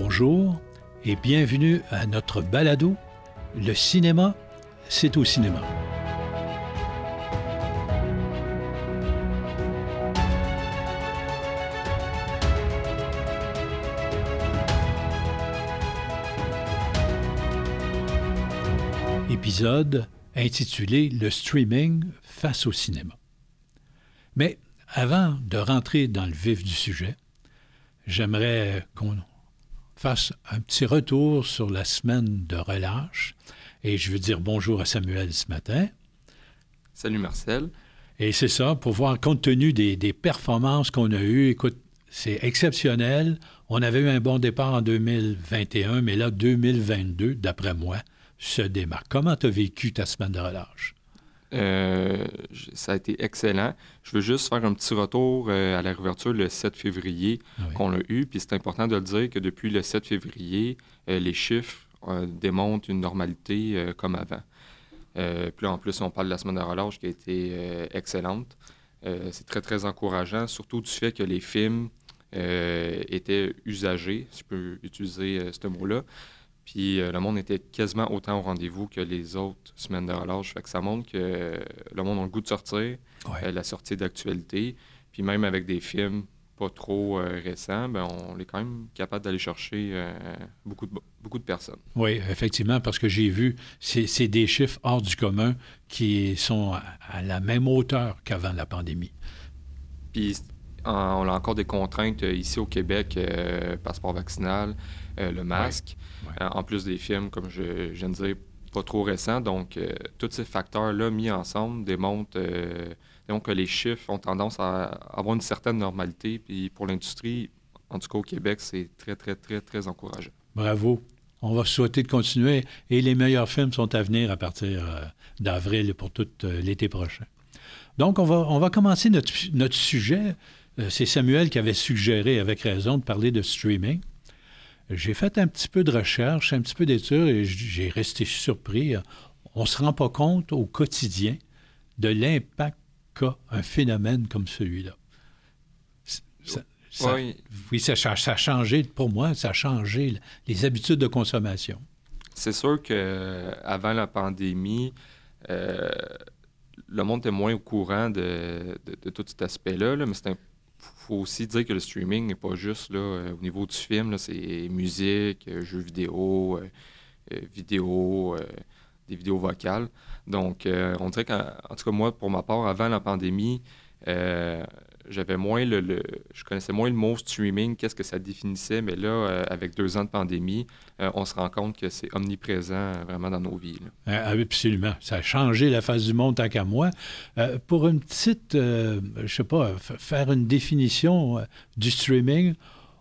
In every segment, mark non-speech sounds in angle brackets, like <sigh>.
Bonjour et bienvenue à notre balado Le cinéma, c'est au cinéma. Épisode intitulé Le streaming face au cinéma. Mais avant de rentrer dans le vif du sujet, j'aimerais qu'on fasse un petit retour sur la semaine de relâche. Et je veux dire bonjour à Samuel ce matin. Salut Marcel. Et c'est ça, pour voir compte tenu des, performances qu'on a eues, écoute, c'est exceptionnel. On avait eu un bon départ en 2021, mais là, 2022, d'après moi, se démarque. Comment tu as vécu ta semaine de relâche? Euh, ça a été excellent. Je veux juste faire un petit retour euh, à la réouverture le 7 février ah qu'on a eu. Puis c'est important de le dire que depuis le 7 février, euh, les chiffres démontrent une normalité comme avant. puis en plus, on parle de la semaine de relâche qui a été excellente. c'est très, très encourageant, surtout du fait que les films étaient usagés, si je peux utiliser ce mot-là. Puis euh, le monde était quasiment autant au rendez-vous que les autres semaines de relâche. Fait que ça montre que le monde a le goût de sortir, euh, la sortie d'actualité. Puis même avec des films pas trop euh, récents, ben, on est quand même capable d'aller chercher beaucoup, de, beaucoup de personnes. Oui, effectivement, parce que j'ai vu, c'est des chiffres hors du commun qui sont à, la même hauteur qu'avant la pandémie. Puis on a encore des contraintes ici au Québec, passeport vaccinal, le masque. Euh, en plus des films, comme je, viens de dire, pas trop récents. Donc, euh, tous ces facteurs-là mis ensemble démontrent euh, que les chiffres ont tendance à avoir une certaine normalité. Puis pour l'industrie, en tout cas au Québec, c'est très, très, très, très encourageant. Bravo. On va souhaiter de continuer. Et les meilleurs films sont à venir à partir d'avril pour tout l'été prochain. Donc, on va, on va commencer notre, notre sujet. C'est Samuel qui avait suggéré, avec raison, de parler de streaming. J'ai fait un petit peu de recherche, un petit peu d'études et j'ai resté surpris. On ne se rend pas compte au quotidien de l'impact qu'a un phénomène comme celui-là. oui, ça, a changé, pour moi, ça a changé les habitudes de consommation. C'est sûr qu'avant la pandémie, euh, le monde était moins au courant de, tout cet aspect-là, là, mais c'est faut aussi dire que le streaming n'est pas juste là, euh, au niveau du film, c'est musique, euh, jeux vidéo, euh, vidéo, des vidéos vocales. Donc, on dirait qu'en tout cas, moi, pour ma part, avant la pandémie, j'avais moins le, je connaissais moins le mot streaming, qu'est-ce que ça définissait, mais là, euh, avec deux ans de pandémie, euh, on se rend compte que c'est omniprésent euh, vraiment dans nos vies. Absolument. Ça a changé la face du monde tant qu'à moi. pour une petite, je sais pas, faire une définition du streaming,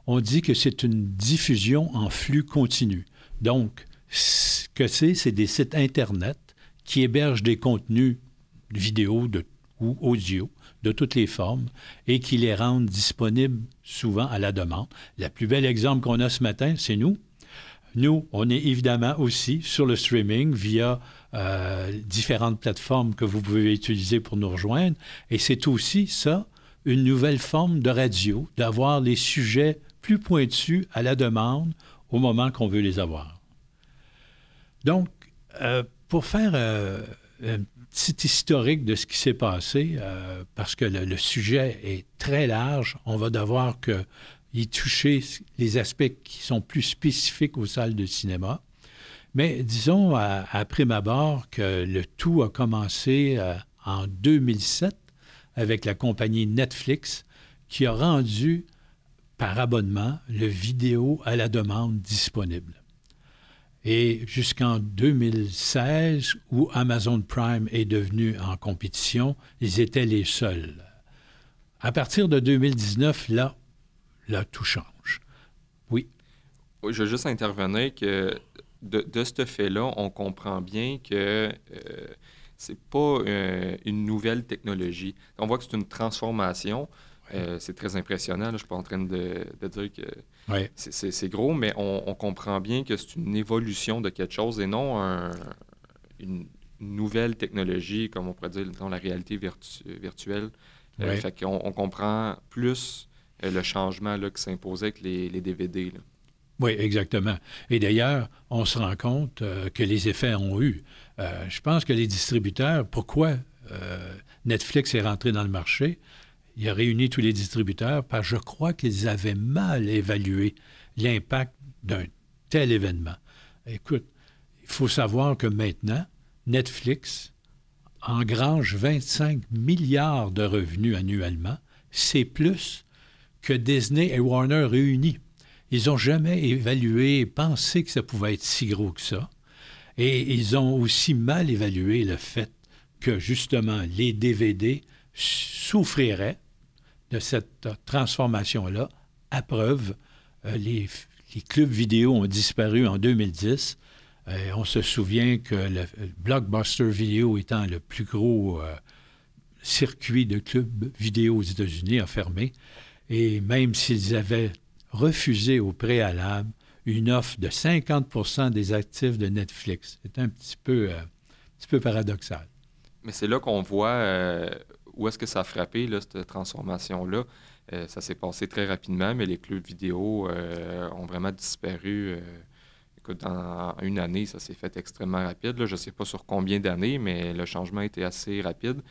on dit que c'est une diffusion en flux continu. Donc, ce que c'est, c'est des sites Internet qui hébergent des contenus vidéo de, ou audio de toutes les formes et qui les rendent disponibles souvent à la demande. Le plus bel exemple qu'on a ce matin, c'est nous. Nous, on est évidemment aussi sur le streaming via euh, différentes plateformes que vous pouvez utiliser pour nous rejoindre. Et c'est aussi ça, une nouvelle forme de radio, d'avoir les sujets plus pointus à la demande au moment qu'on veut les avoir. Donc, euh, pour faire euh, un petit historique de ce qui s'est passé, euh, parce que le, sujet est très large. On va devoir y toucher les aspects qui sont plus spécifiques aux salles de cinéma. Mais disons, à, à prime abord, que le tout a commencé euh, en 2007 avec la compagnie Netflix qui a rendu par abonnement le vidéo à la demande disponible et jusqu'en 2016, où Amazon Prime est devenu en compétition, ils étaient les seuls. À partir de 2019, là, là, tout change. Oui. Je veux juste intervenir que de, ce fait-là, on comprend bien que euh, c'est pas euh, une nouvelle technologie. On voit que c'est une transformation. Euh, c'est très impressionnant. Je ne suis pas en train de, dire que c'est gros, mais on, comprend bien que c'est une évolution de quelque chose et non une nouvelle technologie, comme on pourrait dire dans la réalité virtuelle. Euh, fait qu'on on comprend plus euh, le changement là, qui s'imposait avec les, DVD. Oui, exactement. Et d'ailleurs, on se rend compte euh, que les effets ont eu. Je pense que les distributeurs, pourquoi Netflix est rentré dans le marché, il a réuni tous les distributeurs parce que je crois qu'ils avaient mal évalué l'impact d'un tel événement. Écoute, il faut savoir que maintenant, Netflix engrange 25 milliards de revenus annuellement. C'est plus que Disney et Warner réunis. Ils n'ont jamais évalué, pensé que ça pouvait être si gros que ça. Et ils ont aussi mal évalué le fait que, justement, les DVD souffriraient de cette transformation-là. À preuve, euh, les, clubs vidéo ont disparu en 2010. Euh, on se souvient que le, Blockbuster Vidéo étant le plus gros euh, circuit de clubs vidéo aux États-Unis a fermé. Et même s'ils avaient refusé au préalable une offre de 50% des actifs de Netflix, c'est un petit peu, un petit peu paradoxal. Mais c'est là qu'on voit où est-ce que ça a frappé, là, cette transformation-là? Euh, ça s'est passé très rapidement, mais les clubs vidéo euh, ont vraiment disparu. Euh, écoute, dans une année, ça s'est fait extrêmement rapide. Je ne sais pas sur combien d'années, mais le changement était assez rapide.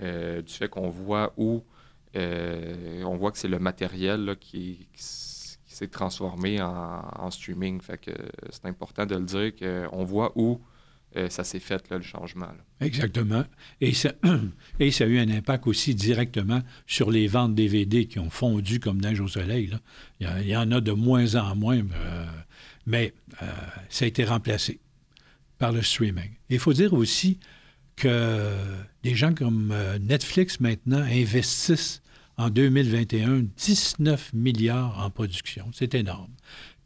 du fait qu'on voit où on voit que c'est le matériel qui, s'est transformé en, streaming. Fait que c'est important de le dire qu'on voit où euh, ça s'est fait, le changement. Exactement. Et ça, <clears throat> et ça a eu un impact aussi directement sur les ventes DVD qui ont fondu comme neige au soleil. Il, y en a de moins en moins, euh, mais euh, ça a été remplacé par le streaming. Il faut dire aussi que des gens comme Netflix maintenant investissent en 2021 19 milliards en production. C'est énorme.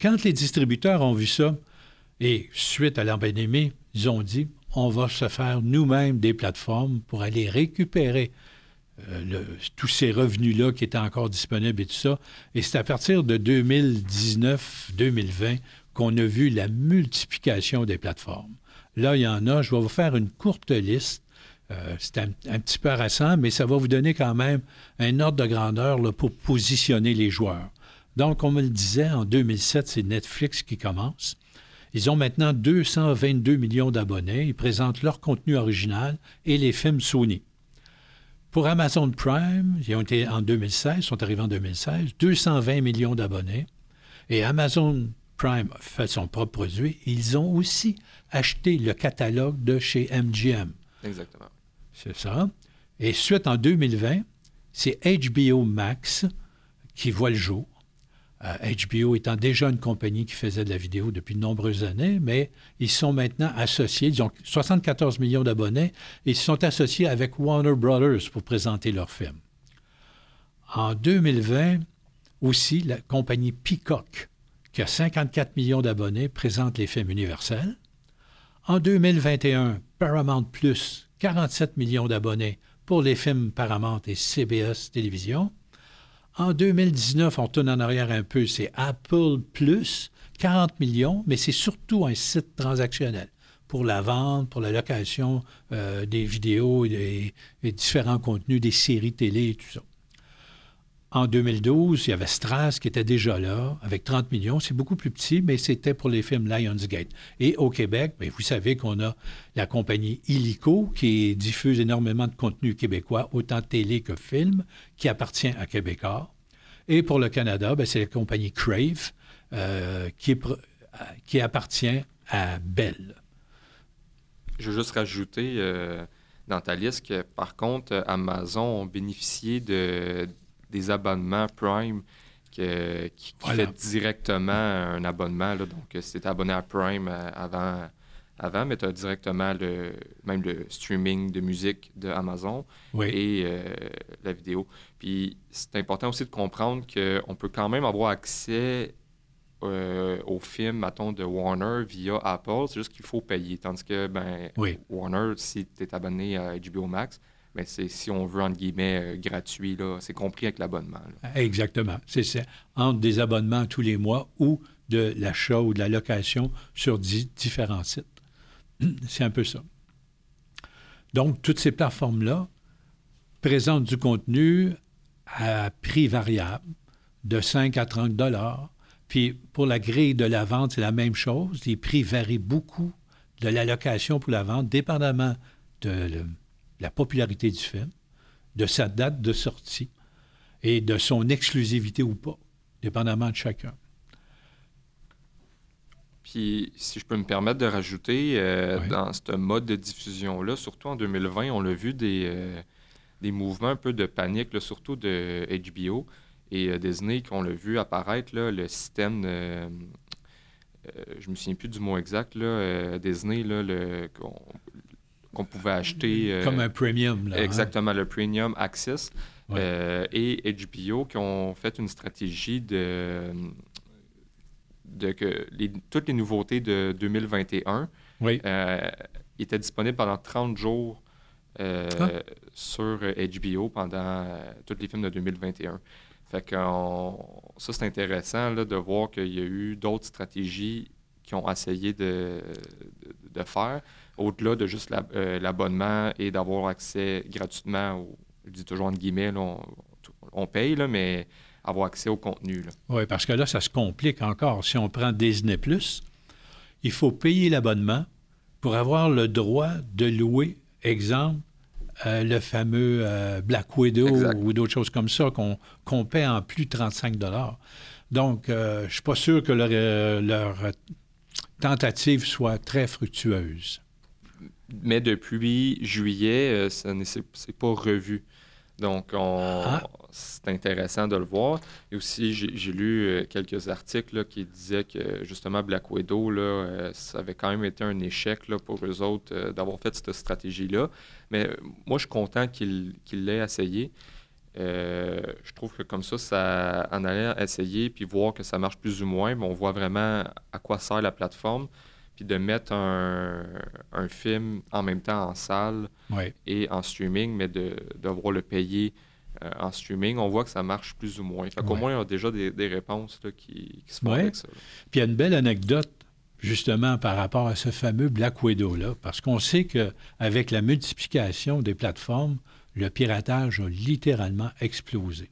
Quand les distributeurs ont vu ça, et suite à la pandémie, ils ont dit, on va se faire nous-mêmes des plateformes pour aller récupérer euh, tous ces revenus-là qui étaient encore disponibles et tout ça. Et c'est à partir de 2019-2020 qu'on a vu la multiplication des plateformes. Là, il y en a, je vais vous faire une courte liste. Euh, c'est un, petit peu harassant, mais ça va vous donner quand même un ordre de grandeur pour positionner les joueurs. Donc, on me le disait, en 2007, c'est Netflix qui commence. Ils ont maintenant 222 millions d'abonnés. Ils présentent leur contenu original et les films Sony. Pour Amazon Prime, ils ont été en 2016, sont arrivés en 2016, 220 millions d'abonnés. Et Amazon Prime fait son propre produit. Ils ont aussi acheté le catalogue de chez MGM. Exactement. C'est ça. Et suite en 2020, c'est HBO Max qui voit le jour. HBO étant déjà une compagnie qui faisait de la vidéo depuis de nombreuses années, mais ils sont maintenant associés, ils ont 74 millions d'abonnés, ils sont associés avec Warner Brothers pour présenter leurs films. En 2020, aussi, la compagnie Peacock, qui a 54 millions d'abonnés, présente les films universels. En 2021, Paramount Plus, 47 millions d'abonnés pour les films Paramount et CBS Télévision. En 2019, on tourne en arrière un peu, c'est Apple Plus, 40 millions, mais c'est surtout un site transactionnel pour la vente, pour la location euh, des vidéos et, différents contenus, des séries télé et tout ça. En 2012, il y avait Strass qui était déjà là, avec 30 millions. C'est beaucoup plus petit, mais c'était pour les films Lionsgate. Et au Québec, bien, vous savez qu'on a la compagnie Illico, qui diffuse énormément de contenu québécois, autant télé que film, qui appartient à Québécois. Et pour le Canada, ben, c'est la compagnie Crave, euh, qui, qui, appartient à Bell. Je veux juste rajouter euh, dans ta liste que, par contre, Amazon ont bénéficié de des abonnements Prime qui, fait directement un abonnement. donc, si tu abonné à Prime euh, avant, avant mais tu as directement le, même le streaming de musique de Amazon et euh, la vidéo. Puis, c'est important aussi de comprendre qu'on peut quand même avoir accès euh, aux films, mettons, de Warner via Apple. C'est juste qu'il faut payer. Tandis que, ben, Warner, si tu es abonné à HBO Max, mais c'est, si on veut, entre guillemets, euh, gratuit, là, c'est compris avec l'abonnement. Exactement. C'est ça. Entre des abonnements tous les mois ou de l'achat ou de la location sur différents sites. <clears throat> C'est un peu ça. Donc, toutes ces plateformes-là présentent du contenu à prix variable de 5 à 30 dollars. Puis pour la grille de la vente, c'est la même chose. Les prix varient beaucoup de l'allocation pour la vente, dépendamment de la popularité du film, de sa date de sortie et de son exclusivité ou pas, dépendamment de chacun. Puis, si je peux me permettre de rajouter, euh, dans ce mode de diffusion-là, surtout en 2020, on a vu des, euh, des mouvements un peu de panique, surtout de HBO et euh, Disney, qu'on l'a vu apparaître, là, le système de, je me souviens plus du mot exact, là, Disney, là, le, qu'on pouvait acheter. Comme un premium. Là, hein? exactement, le premium access. et HBO qui ont fait une stratégie de de que toutes les nouveautés de 2021 euh, étaient disponibles pendant 30 jours euh, ah. sur HBO pendant euh, tous les films de 2021. Fait que ça, c'est intéressant de voir qu'il y a eu d'autres stratégies qui ont essayé de, de, faire, au-delà de juste l'abonnement et d'avoir accès gratuitement, je dis toujours entre guillemets, on, on, paye, là, mais avoir accès au contenu. Oui, parce que là, ça se complique encore. Si on prend Disney ⁇ il faut payer l'abonnement pour avoir le droit de louer, exemple, euh, le fameux euh, Black Widow ou d'autres choses comme ça qu'on paie en plus de 35 Donc, euh, je ne suis pas sûr que leur, leur, tentative soit très fructueuse. Mais depuis juillet, ce n'est pas revu. Donc, ah. c'est intéressant de le voir. Et aussi, j'ai lu euh, quelques articles qui disaient que justement Black Widow, là, euh, ça avait quand même été un échec là, pour eux autres euh, d'avoir fait cette stratégie-là. Mais moi, je suis content qu'il l'ait essayé. je trouve que comme ça, ça en allait essayer puis voir que ça marche plus ou moins, mais on voit vraiment à quoi sert la plateforme puis de mettre un, film en même temps en salle et en streaming, mais de devoir le payer euh, en streaming, on voit que ça marche plus ou moins. Fait qu'au moins, il y a déjà des, réponses qui, se font avec ça. Puis il y a une belle anecdote justement par rapport à ce fameux Black Widow-là, parce qu'on sait qu'avec la multiplication des plateformes, le piratage a littéralement explosé.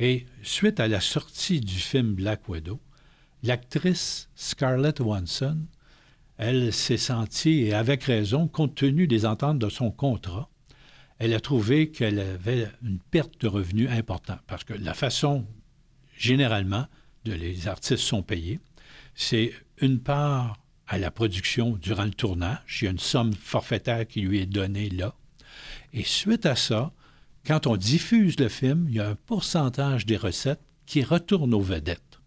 Et suite à la sortie du film Black Widow, l'actrice Scarlett Johansson elle s'est sentie, et avec raison, compte tenu des ententes de son contrat, elle a trouvé qu'elle avait une perte de revenus importante. Parce que la façon, généralement, de les artistes sont payés, c'est une part à la production durant le tournage. Il y a une somme forfaitaire qui lui est donnée là. Et suite à ça, quand on diffuse le film, il y a un pourcentage des recettes qui retourne aux vedettes.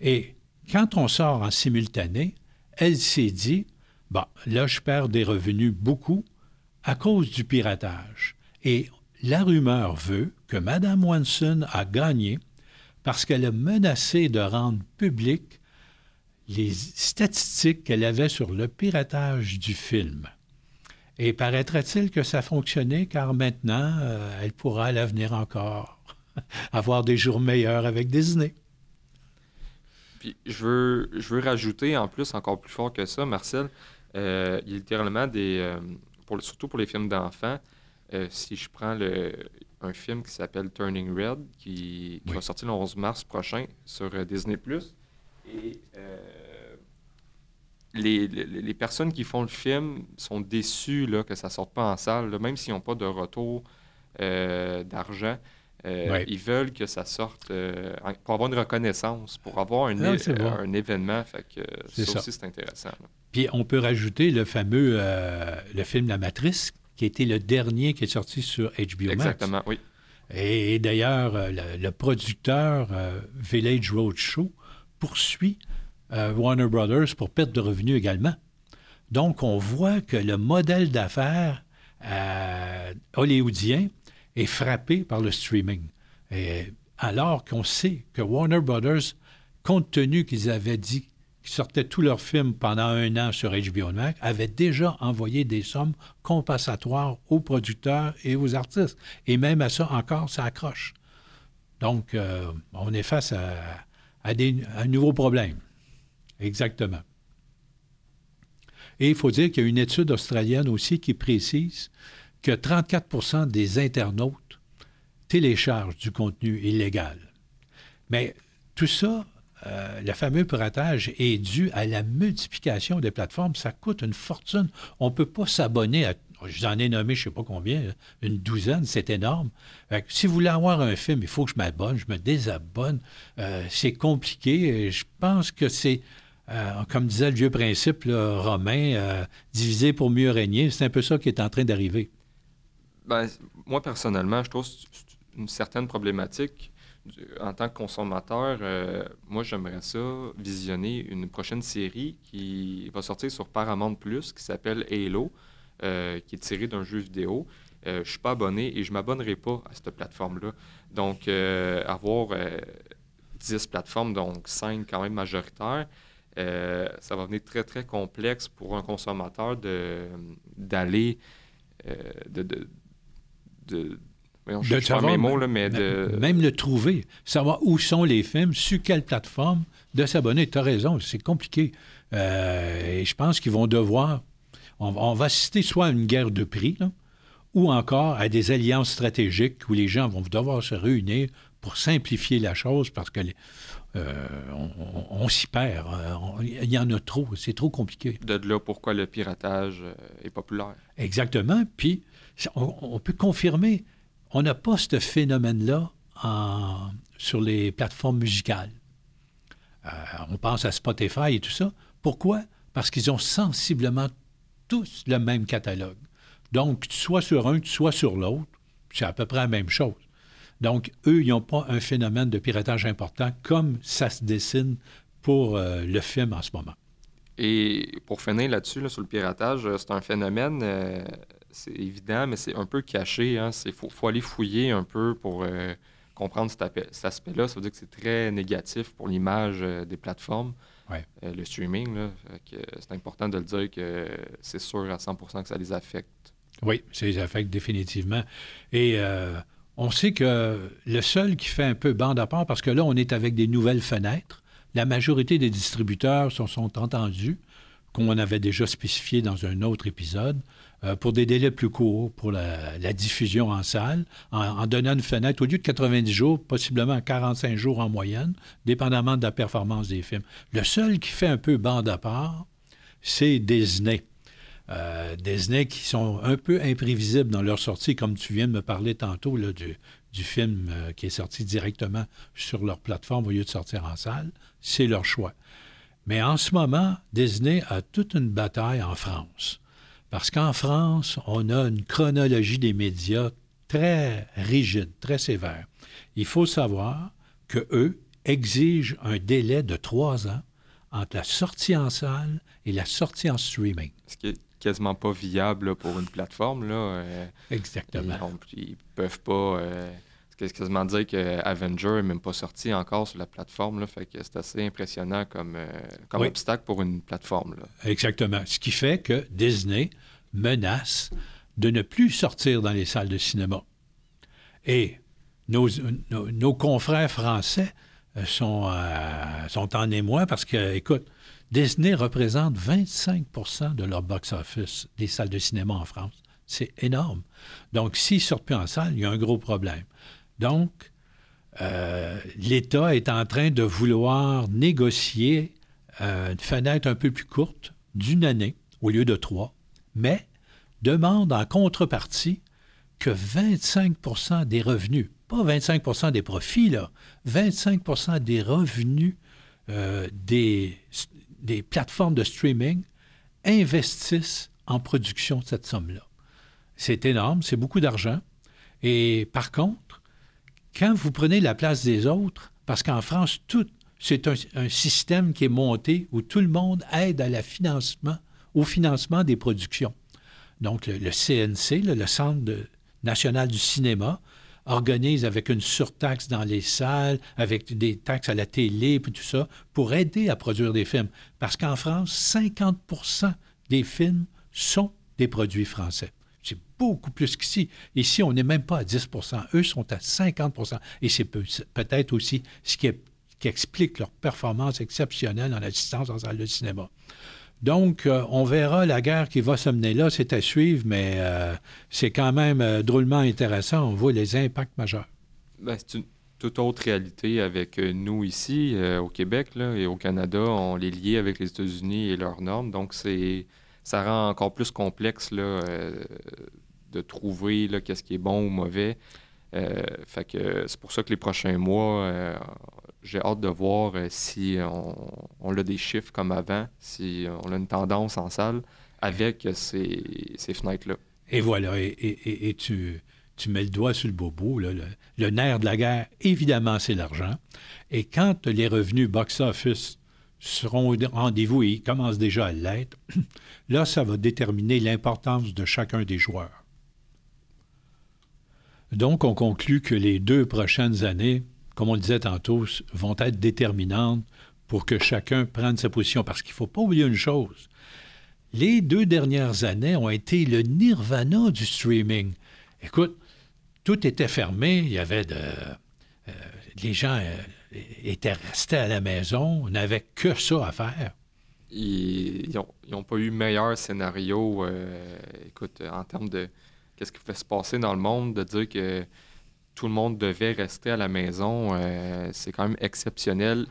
Et quand on sort en simultané, elle s'est dit, bon, là, je perds des revenus beaucoup à cause du piratage. Et la rumeur veut que Mme Wanson a gagné parce qu'elle a menacé de rendre public les statistiques qu'elle avait sur le piratage du film. Et paraîtrait-il que ça fonctionnait car maintenant, euh, elle pourra à l'avenir encore <laughs> avoir des jours meilleurs avec Disney. Puis je veux, je veux rajouter en plus, encore plus fort que ça, Marcel, euh, il y a littéralement des. Euh, pour, surtout pour les films d'enfants, euh, si je prends le, un film qui s'appelle Turning Red, qui, va sortir le 11 mars prochain sur Disney. Et les, les, personnes qui font le film sont déçues là, que ça ne sorte pas en salle, même s'ils n'ont pas de retour d'argent. Euh, ils veulent que ça sorte euh, pour avoir une reconnaissance, pour avoir un, un événement. Fait que, ça, aussi, c'est intéressant. Puis on peut rajouter le fameux euh, le film La Matrice, qui a été le dernier qui est sorti sur HBO Max. Exactement, oui. Et, d'ailleurs, le, producteur Village Roadshow poursuit Warner Brothers pour perte de revenus également. Donc, on voit que le modèle d'affaires hollywoodien est frappé par le streaming. Et alors qu'on sait que Warner Brothers, compte tenu qu'ils avaient dit qu'ils sortaient tous leurs films pendant un an sur HBO Max, avait déjà envoyé des sommes compensatoires aux producteurs et aux artistes. Et même à ça, encore, ça accroche. Donc, euh, on est face à un nouveau problème. Exactement. Et il faut dire qu'il y a une étude australienne aussi qui précise que 34% des internautes téléchargent du contenu illégal. Mais tout ça euh, le fameux piratage est dû à la multiplication des plateformes. Ça coûte une fortune. On ne peut pas s'abonner à J'en ai nommé je ne sais pas combien, une douzaine, c'est énorme. si vous voulez avoir un film, il faut que je m'abonne, je me désabonne. Euh, c'est compliqué. Je pense que c'est, euh, comme disait le vieux principe romain, diviser pour mieux régner. C'est un peu ça qui est en train d'arriver. Ben, moi, personnellement, je trouve une certaine problématique en tant que consommateur, euh, moi, j'aimerais ça visionner une prochaine série qui va sortir sur Paramount Plus, qui s'appelle Halo, euh, qui est tirée d'un jeu vidéo. Euh, je ne suis pas abonné et je ne m'abonnerai pas à cette plateforme-là. Donc, avoir 10 plateformes, donc 5 quand même majoritaires, ça va venir très, très complexe pour un consommateur d'aller, de, de Même le trouver, savoir où sont les films, sur quelle plateforme, de s'abonner. Tu as raison, c'est compliqué. Euh, et je pense qu'ils vont devoir... On, va assister soit à une guerre de prix, ou encore à des alliances stratégiques où les gens vont devoir se réunir pour simplifier la chose parce que euh, on, s'y perd. Euh, il y en a trop. C'est trop compliqué. De là pourquoi le piratage est populaire. Exactement. Puis, on peut confirmer on n'a pas ce phénomène-là sur les plateformes musicales. Euh, on pense à Spotify et tout ça. Pourquoi? Parce qu'ils ont sensiblement tous le même catalogue. Donc, soit sur un, soit sur l'autre, c'est à peu près la même chose. Donc, eux, ils n'ont pas un phénomène de piratage important comme ça se dessine pour euh, le film en ce moment. Et pour finir là-dessus, sur le piratage, euh, c'est un phénomène c'est évident, mais c'est un peu caché. Il hein. faut, aller fouiller un peu pour euh, comprendre cet, aspect-là. Ça veut dire que c'est très négatif pour l'image euh, des plateformes. Euh, le streaming, c'est important de le dire que c'est sûr à 100% que ça les affecte. Oui, ça les affecte définitivement. Et on sait que le seul qui fait un peu bande à part, parce que là, on est avec des nouvelles fenêtres, la majorité des distributeurs se sont entendus, qu'on avait déjà spécifié dans un autre épisode, euh, pour des délais plus courts pour la, diffusion en salle, en, donnant une fenêtre, au lieu de 90 jours, possiblement 45 jours en moyenne, dépendamment de la performance des films. Le seul qui fait un peu bande à part, c'est Disney. Euh, Disney qui sont un peu imprévisibles dans leur sortie, comme tu viens de me parler tantôt du, film euh, qui est sorti directement sur leur plateforme au lieu de sortir en salle. C'est leur choix. Mais en ce moment, Disney a toute une bataille en France. Parce qu'en France, on a une chronologie des médias très rigide, très sévère. Il faut savoir que eux exigent un délai de trois ans entre la sortie en salle et la sortie en streaming. Ce qui est quasiment pas viable pour une plateforme. Là. Euh, Exactement. Ils, ne peuvent pas. Euh, c'est quasiment dire que Avenger n'est même pas sorti encore sur la plateforme. Là, fait que c'est assez impressionnant comme, euh, comme obstacle pour une plateforme. Là. Exactement. Ce qui fait que Disney menace de ne plus sortir dans les salles de cinéma. Et nos, nos, confrères français euh, sont, euh, sont en émoi parce que, écoute, Disney représente 25% de leur box-office des salles de cinéma en France. C'est énorme. Donc, s'ils ne sortent plus en salle, il y a un gros problème. Donc, euh, l'État est en train de vouloir négocier euh, une fenêtre un peu plus courte d'une année au lieu de trois, mais demande en contrepartie que 25% des revenus, pas 25% des profits, là, 25% des revenus euh, des, des plateformes de streaming investissent en production de cette somme-là. C'est énorme, c'est beaucoup d'argent. Et par contre, quand vous prenez la place des autres, parce qu'en France, tout, c'est un, système qui est monté où tout le monde aide au financement des productions. Donc, le, CNC, le Centre national du cinéma, organise avec une surtaxe dans les salles, avec des taxes à la télé, tout ça, pour aider à produire des films. Parce qu'en France, 50% des films sont des produits français beaucoup plus qu'ici. Ici, on n'est même pas à 10% Eux sont à 50% Et c'est peut-être aussi ce qui, explique leur performance exceptionnelle en assistance en salle de cinéma. Donc, euh, on verra la guerre qui va se mener là, c'est à suivre, mais euh, c'est quand même euh, drôlement intéressant. On voit les impacts majeurs. Ben, toute autre réalité avec nous ici, au Québec et au Canada. On les lié avec les États-Unis et leurs normes. Donc, c'est ça rend encore plus complexe là, de trouver qu'est-ce qui est bon ou mauvais. fait que c'est pour ça que les prochains mois, j'ai hâte de voir si on, a des chiffres comme avant, si on a une tendance en salle avec ces, ces fenêtres-là. Et voilà, et, tu, tu, mets le doigt sur le bobo. Là, le, nerf de la guerre, évidemment, c'est l'argent. Et quand les revenus box-office seront au rendez-vous et commencent déjà à l'être, <clears throat> là, ça va déterminer l'importance de chacun des joueurs. Donc, on conclut que les deux prochaines années, comme on le disait tantôt, vont être déterminantes pour que chacun prenne sa position. Parce qu'il ne faut pas oublier une chose, les deux dernières années ont été le nirvana du streaming. Écoute, tout était fermé, il y avait de... Euh, les gens euh, étaient restés à la maison, on n'avait que ça à faire. Ils n'ont pas eu meilleur scénario, euh, écoute, en termes de qu'est-ce qui pouvait se passer dans le monde, de dire que tout le monde devait rester à la maison. c'est quand même exceptionnel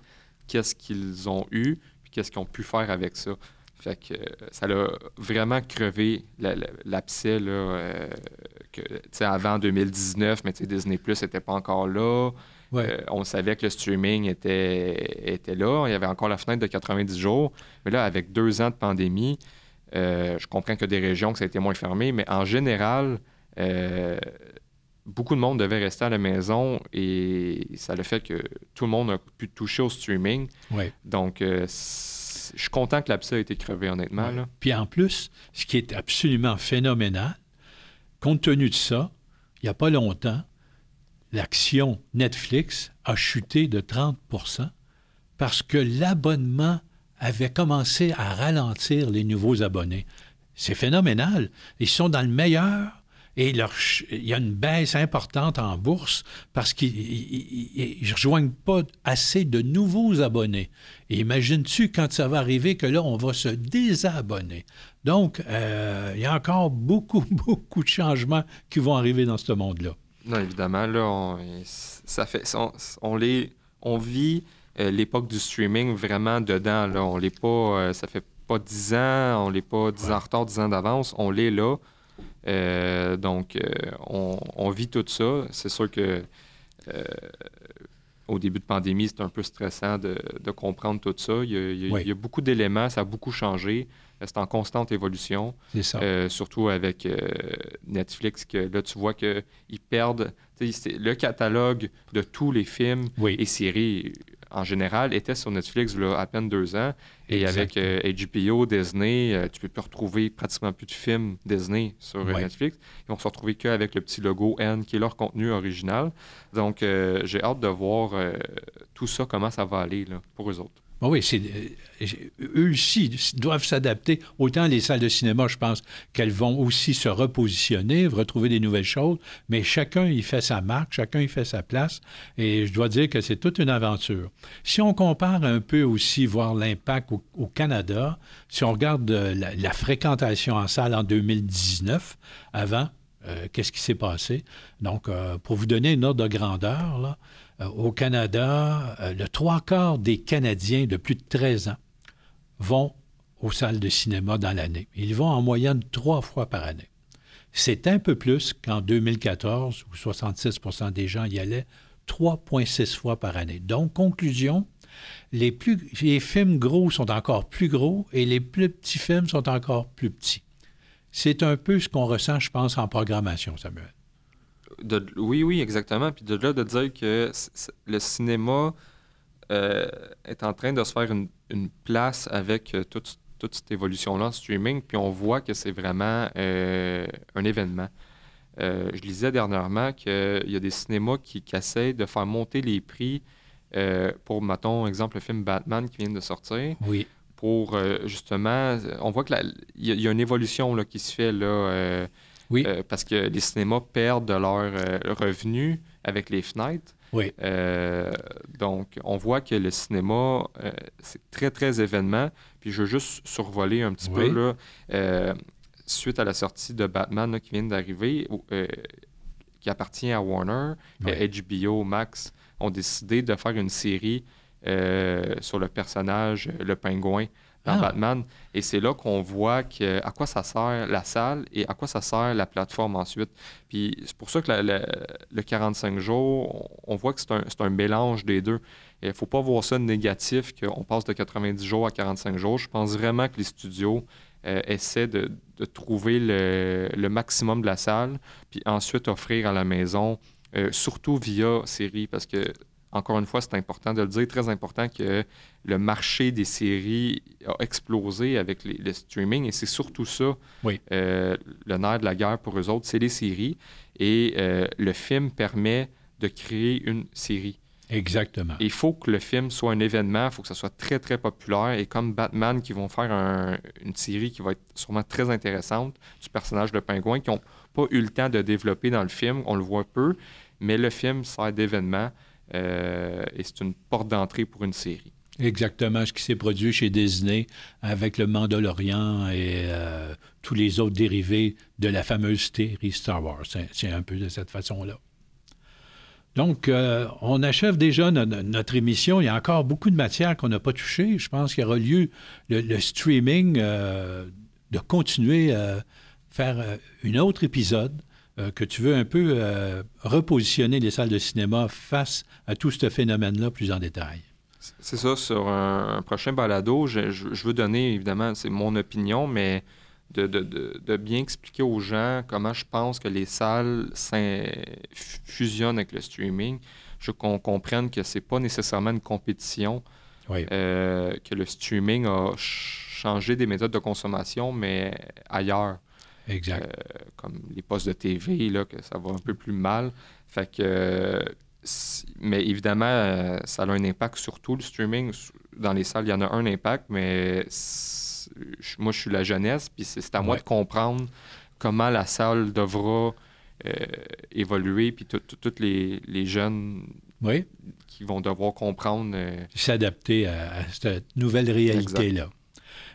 qu'est-ce qu'ils ont eu, puis qu'est-ce qu'ils ont pu faire avec ça. Fait que euh, ça l'a vraiment crevé l'abcès euh, que, avant 2019, mais Disney Plus n'était pas encore là. Euh, on savait que le streaming était, était là. Il y avait encore la fenêtre de 90 jours. Mais là, avec deux ans de pandémie, je comprends que des régions, que ça a été moins fermé, mais en général, beaucoup de monde devait rester à la maison et ça a fait que tout le monde a pu toucher au streaming. Donc, je suis content que l'abcès ait été crevé, honnêtement. Puis en plus, ce qui est absolument phénoménal, compte tenu de ça, il n'y a pas longtemps, l'action Netflix a chuté de 30% parce que l'abonnement avait commencé à ralentir les nouveaux abonnés. C'est phénoménal. Ils sont dans le meilleur et il y a une baisse importante en bourse parce qu'ils ne rejoignent pas assez de nouveaux abonnés. Imagines-tu quand ça va arriver que là, on va se désabonner? Donc, euh, il y a encore beaucoup, <laughs> beaucoup de changements qui vont arriver dans ce monde-là. Non, évidemment, là, on, ça fait, on, les, on vit euh, l'époque du streaming vraiment dedans. Là. On l'est pas, euh, ça fait pas dix ans, on l'est pas dix ans en retard, dix ans d'avance, on l'est là. Euh, donc, euh, on, vit tout ça. C'est sûr que au début de pandémie, c'est un peu stressant de, comprendre tout ça. Il y a, beaucoup d'éléments, ça a beaucoup changé. C'est en constante évolution. C'est ça. surtout avec Netflix, que là, tu vois qu'ils perdent le catalogue de tous les films et séries en général, était sur Netflix il y a à peine deux ans. Et avec HBO, euh, Disney, euh, tu peux plus retrouver pratiquement plus de films Disney sur euh, Netflix. Ils vont se retrouver qu'avec le petit logo N qui est leur contenu original. Donc, j'ai hâte de voir tout ça, comment ça va aller là, pour eux autres. Ben oui, euh, eux aussi doivent s'adapter. Autant les salles de cinéma, je pense qu'elles vont aussi se repositionner, retrouver des nouvelles choses, mais chacun y fait sa marque, chacun y fait sa place, et je dois dire que c'est toute une aventure. Si on compare un peu aussi, voir l'impact au, Canada, si on regarde euh, la, fréquentation en salle en 2019, avant, euh, qu'est-ce qui s'est passé? Donc, pour vous donner une ordre de grandeur, là, euh, au Canada, euh, le trois quarts des Canadiens de plus de 13 ans vont aux salles de cinéma dans l'année. Ils vont en moyenne trois fois par année. C'est un peu plus qu'en 2014, où 66% des gens y allaient 3,6 fois par année. Donc, conclusion, les, les films gros sont encore plus gros et les plus petits films sont encore plus petits. C'est un peu ce qu'on ressent, je pense, en programmation, Samuel oui, oui, exactement. Puis de là, de dire que le cinéma euh, est en train de se faire une, place avec euh, toute, cette évolution-là en streaming, puis on voit que c'est vraiment euh, un événement. je lisais dernièrement qu'il y a des cinémas qui, qui, essaient de faire monter les prix pour, mettons, exemple, le film Batman qui vient de sortir. Oui. Pour justement, on voit qu'il y, y, a une évolution là, qui se fait là oui. Euh, parce que les cinémas perdent de leurs euh, revenus avec les fenêtres. Oui. Euh, donc, on voit que le cinéma, c'est très, très événement. Puis, je veux juste survoler un petit peu, là, suite à la sortie de Batman qui vient d'arriver, qui appartient à Warner, HBO Max ont décidé de faire une série sur le personnage, le pingouin, dans ah. Batman. Et c'est là qu'on voit que, à quoi ça sert la salle et à quoi ça sert la plateforme ensuite. Puis c'est pour ça que le 45 jours, on voit que c'est un, un, mélange des deux. Il ne faut pas voir ça négatif, qu'on passe de 90 jours à 45 jours. Je pense vraiment que les studios euh, essaient de, trouver le, maximum de la salle, puis ensuite offrir à la maison, euh, surtout via série, parce que encore une fois, c'est important de le dire, très important que le marché des séries a explosé avec le streaming et c'est surtout ça, euh, le nerf de la guerre pour eux autres, c'est les séries et euh, le film permet de créer une série. Exactement. Il faut que le film soit un événement, il faut que ça soit très, très populaire. Et comme Batman, qui vont faire une série qui va être sûrement très intéressante du personnage de Pingouin, qui n'ont pas eu le temps de développer dans le film, on le voit peu, mais le film sert d'événement. Euh, et c'est une porte d'entrée pour une série. Exactement ce qui s'est produit chez Disney avec le Mandalorian et euh, tous les autres dérivés de la fameuse série Star Wars. C'est un peu de cette façon-là. Donc, euh, on achève déjà notre émission. Il y a encore beaucoup de matière qu'on n'a pas touchée. Je pense qu'il y aura lieu le, streaming de continuer à faire un autre épisode euh, que tu veux un peu euh, repositionner les salles de cinéma face à tout ce phénomène-là plus en détail. C'est ça, sur un, prochain balado, je, veux donner, évidemment, c'est mon opinion, mais de, bien expliquer aux gens comment je pense que les salles fusionnent avec le streaming. Je qu'on comprenne que c'est pas nécessairement une compétition, euh, que le streaming a changé des méthodes de consommation, mais ailleurs. Exact. Euh, comme les postes de TV, là, que ça va un peu plus mal. Fait que. Mais évidemment, euh, ça a un impact sur tout le streaming. Dans les salles, il y en a un impact, mais moi, je suis la jeunesse, puis c'est à moi de comprendre comment la salle devra euh, évoluer, puis tous les, les, jeunes qui vont devoir comprendre. S'adapter à, cette nouvelle réalité-là.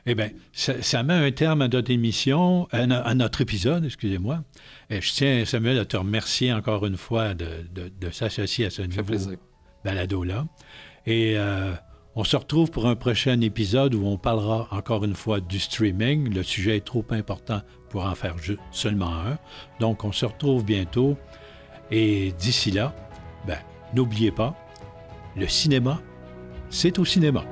Eh bien, ça, met un terme à notre émission, à, notre épisode, excusez-moi. Et je tiens, Samuel, à te remercier encore une fois de, s'associer à ce nouveau balado-là. Et euh, on se retrouve pour un prochain épisode où on parlera encore une fois du streaming. Le sujet est trop important pour en faire seulement un. Donc, on se retrouve bientôt. Et d'ici là, ben, n'oubliez pas, le cinéma, c'est au cinéma.